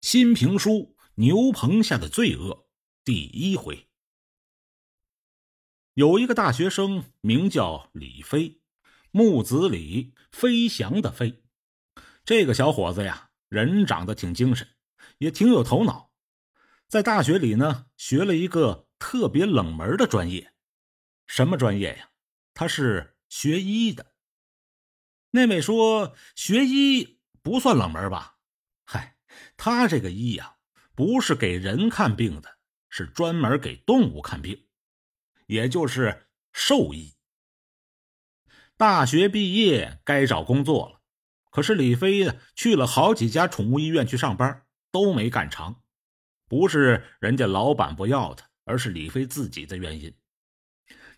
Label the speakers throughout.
Speaker 1: 新评书《牛棚下的罪恶》第一回。有一个大学生名叫李飞，木子李，飞翔的飞。这个小伙子呀，人长得挺精神，也挺有头脑。在大学里呢，学了一个特别冷门的专业。什么专业呀？他是学医的。那位说学医不算冷门吧？他这个医呀，不是给人看病的，是专门给动物看病，也就是兽医。大学毕业该找工作了，可是李飞呢，去了好几家宠物医院去上班，都没干成。不是人家老板不要他，而是李飞自己的原因。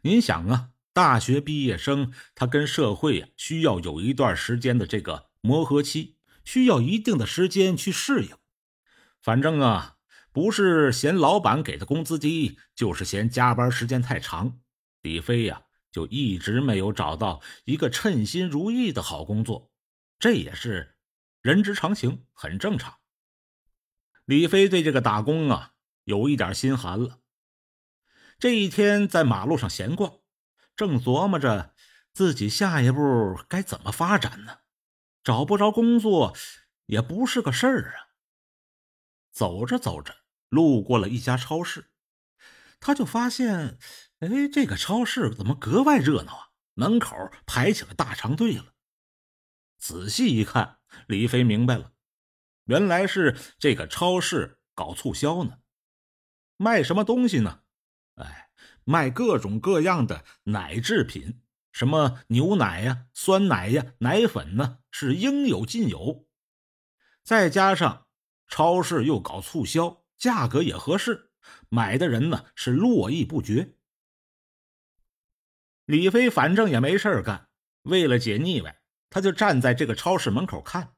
Speaker 1: 您想啊，大学毕业生他跟社会啊需要有一段时间的这个磨合期。需要一定的时间去适应，反正啊，不是嫌老板给的工资低，就是嫌加班时间太长。李飞呀，就一直没有找到一个称心如意的好工作，这也是人之常情，很正常。李飞对这个打工啊，有一点心寒了。这一天在马路上闲逛，正琢磨着自己下一步该怎么发展呢。找不着工作也不是个事儿啊。走着走着，路过了一家超市，他就发现，哎，这个超市怎么格外热闹啊？门口排起了大长队了。仔细一看，李飞明白了，原来是这个超市搞促销呢。卖什么东西呢？哎，卖各种各样的奶制品。什么牛奶呀、酸奶呀、奶粉呢，是应有尽有。再加上超市又搞促销，价格也合适，买的人呢是络绎不绝。李飞反正也没事干，为了解腻歪，他就站在这个超市门口看。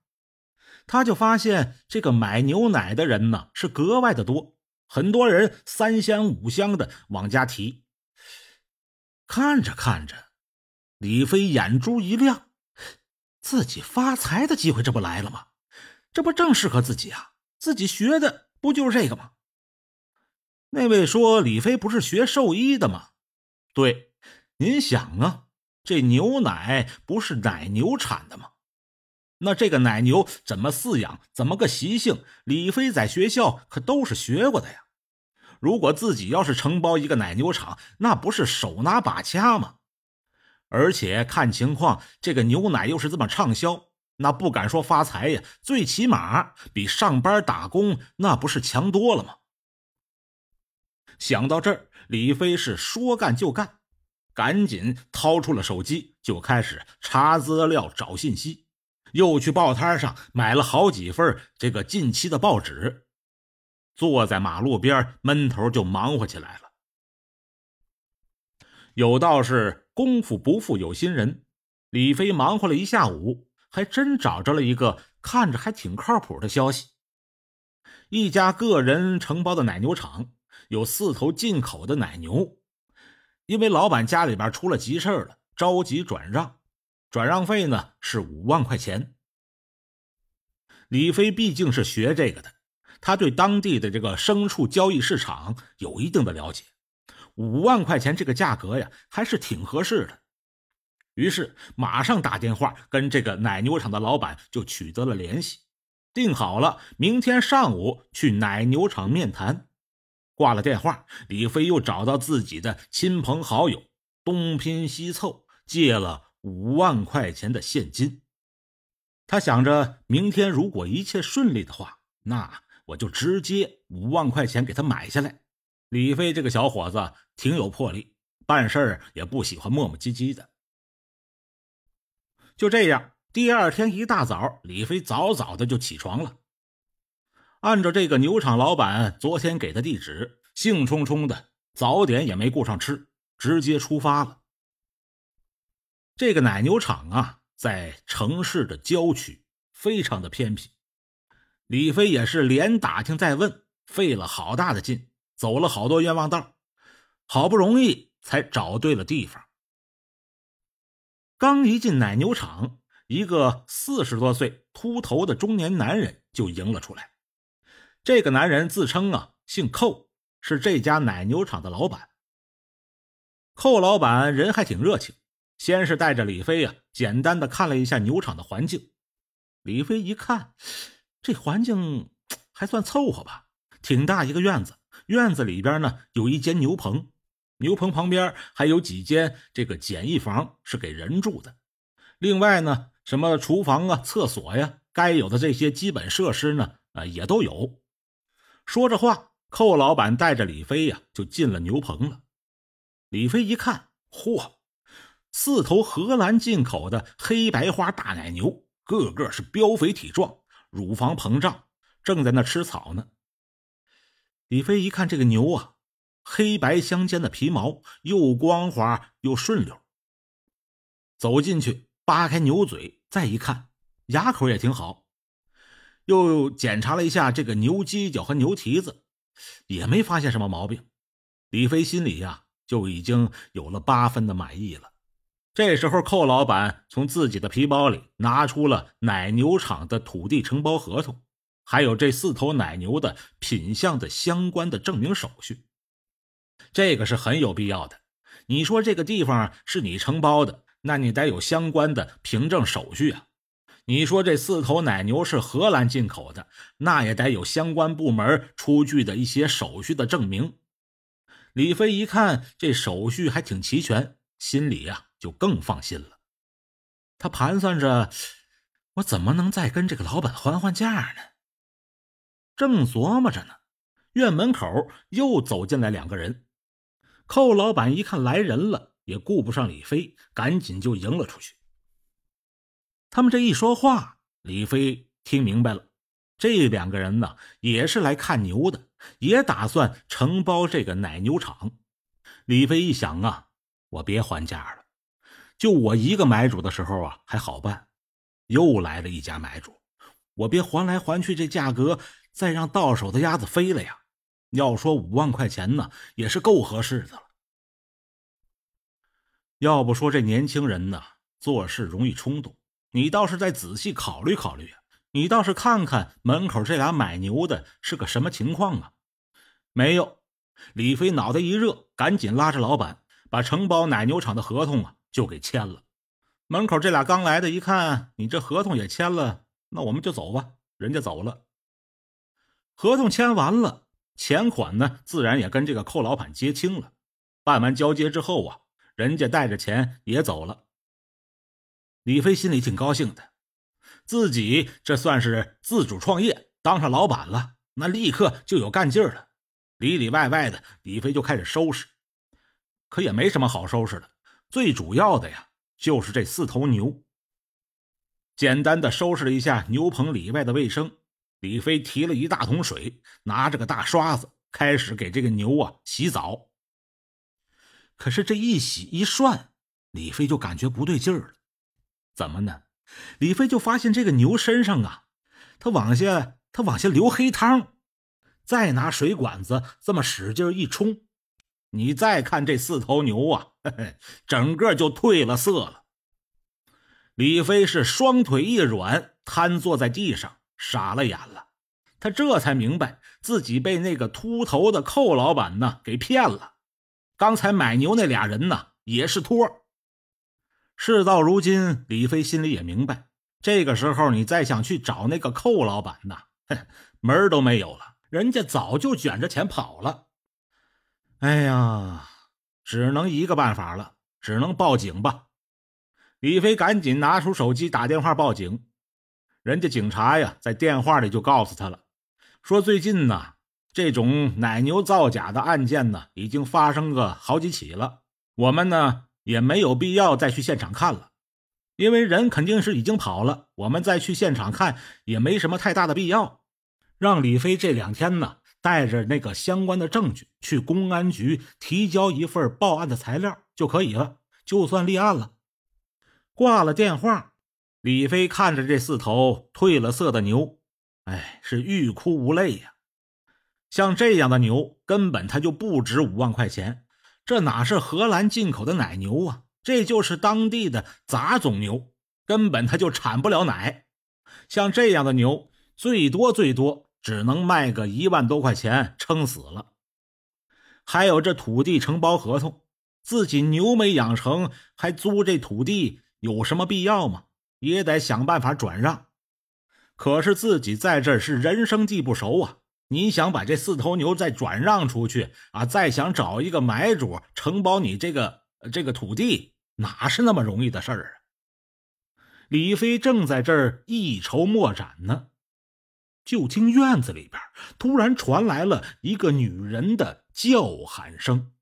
Speaker 1: 他就发现这个买牛奶的人呢是格外的多，很多人三箱五箱的往家提。看着看着。李飞眼珠一亮，自己发财的机会这不来了吗？这不正适合自己啊！自己学的不就是这个吗？那位说李飞不是学兽医的吗？对，您想啊，这牛奶不是奶牛产的吗？那这个奶牛怎么饲养，怎么个习性？李飞在学校可都是学过的呀。如果自己要是承包一个奶牛场，那不是手拿把掐吗？而且看情况，这个牛奶又是这么畅销，那不敢说发财呀，最起码比上班打工那不是强多了吗？想到这儿，李飞是说干就干，赶紧掏出了手机，就开始查资料、找信息，又去报摊上买了好几份这个近期的报纸，坐在马路边闷头就忙活起来了。有道是。功夫不负有心人，李飞忙活了一下午，还真找着了一个看着还挺靠谱的消息。一家个人承包的奶牛场有四头进口的奶牛，因为老板家里边出了急事了，着急转让，转让费呢是五万块钱。李飞毕竟是学这个的，他对当地的这个牲畜交易市场有一定的了解。五万块钱这个价格呀，还是挺合适的。于是马上打电话跟这个奶牛场的老板就取得了联系，定好了明天上午去奶牛场面谈。挂了电话，李飞又找到自己的亲朋好友，东拼西凑借了五万块钱的现金。他想着，明天如果一切顺利的话，那我就直接五万块钱给他买下来。李飞这个小伙子挺有魄力，办事儿也不喜欢磨磨唧唧的。就这样，第二天一大早，李飞早早的就起床了，按照这个牛场老板昨天给的地址，兴冲冲的，早点也没顾上吃，直接出发了。这个奶牛场啊，在城市的郊区，非常的偏僻。李飞也是连打听再问，费了好大的劲。走了好多冤枉道，好不容易才找对了地方。刚一进奶牛场，一个四十多岁、秃头的中年男人就迎了出来。这个男人自称啊姓寇，是这家奶牛场的老板。寇老板人还挺热情，先是带着李飞呀，简单的看了一下牛场的环境。李飞一看，这环境 还算凑合吧，挺大一个院子，院子里边呢有一间牛棚，牛棚旁边还有几间这个简易房是给人住的。另外呢，什么厨房啊、厕所呀，该有的这些基本设施呢，啊也都有。说着话，寇老板带着李飞呀就进了牛棚了。李飞一看，嚯，四头荷兰进口的黑白花大奶牛，个个是膘肥体壮，乳房膨胀，正在那吃草呢。李飞一看这个牛啊，黑白相间的皮毛，又光滑又顺溜。走进去，扒开牛嘴，再一看，牙口也挺好。又检查了一下这个牛犄角和牛蹄子，也没发现什么毛病。李飞心里呀。就已经有了八分的满意了。这时候，寇老板从自己的皮包里拿出了奶牛场的土地承包合同，还有这四头奶牛的品相的相关的证明手续。这个是很有必要的。你说这个地方是你承包的，那你得有相关的凭证手续啊。你说这四头奶牛是荷兰进口的，那也得有相关部门出具的一些手续的证明。李飞一看这手续还挺齐全，心里呀就更放心了。他盘算着，我怎么能再跟这个老板还还价呢？正琢磨着呢，院门口又走进来两个人。寇老板一看来人了，也顾不上李飞，赶紧就迎了出去。他们这一说话，李飞听明白了。这两个人呢，也是来看牛的，也打算承包这个奶牛场。李飞一想啊，我别还价了，就我一个买主的时候啊还好办，又来了一家买主，我别还来还去，这价格再让到手的鸭子飞了呀。要说五万块钱呢，也是够合适的了。要不说这年轻人呢，做事容易冲动，你倒是再仔细考虑考虑啊。你倒是看看门口这俩买牛的是个什么情况啊？没有，李飞脑袋一热，赶紧拉着老板把承包奶牛场的合同啊就给签了。门口这俩刚来的，一看你这合同也签了，那我们就走吧。人家走了，合同签完了，钱款呢自然也跟这个寇老板结清了。办完交接之后啊，人家带着钱也走了。李飞心里挺高兴的。自己这算是自主创业，当上老板了，那立刻就有干劲儿了。里里外外的，李飞就开始收拾，可也没什么好收拾的。最主要的呀，就是这四头牛。简单的收拾了一下牛棚里外的卫生，李飞提了一大桶水，拿着个大刷子，开始给这个牛啊洗澡。可是这一洗一涮，李飞就感觉不对劲儿了，怎么呢？李飞就发现这个牛身上啊，它往下它往下流黑汤，再拿水管子这么使劲一冲，你再看这四头牛啊，嘿嘿，整个就褪了色了。李飞是双腿一软，瘫坐在地上，傻了眼了。他这才明白自己被那个秃头的寇老板呢给骗了。刚才买牛那俩人呢也是托。事到如今，李飞心里也明白，这个时候你再想去找那个寇老板呐，门都没有了，人家早就卷着钱跑了。哎呀，只能一个办法了，只能报警吧。李飞赶紧拿出手机打电话报警，人家警察呀，在电话里就告诉他了，说最近呢，这种奶牛造假的案件呢，已经发生个好几起了，我们呢。也没有必要再去现场看了，因为人肯定是已经跑了。我们再去现场看也没什么太大的必要。让李飞这两天呢，带着那个相关的证据去公安局提交一份报案的材料就可以了，就算立案了。挂了电话，李飞看着这四头褪了色的牛，哎，是欲哭无泪呀。像这样的牛，根本它就不值五万块钱。这哪是荷兰进口的奶牛啊？这就是当地的杂种牛，根本它就产不了奶。像这样的牛，最多最多只能卖个一万多块钱撑死了。还有这土地承包合同，自己牛没养成，还租这土地有什么必要吗？也得想办法转让。可是自己在这是人生地不熟啊！你想把这四头牛再转让出去啊？再想找一个买主承包你这个这个土地，哪是那么容易的事儿啊？李飞正在这儿一筹莫展呢，就听院子里边突然传来了一个女人的叫喊声。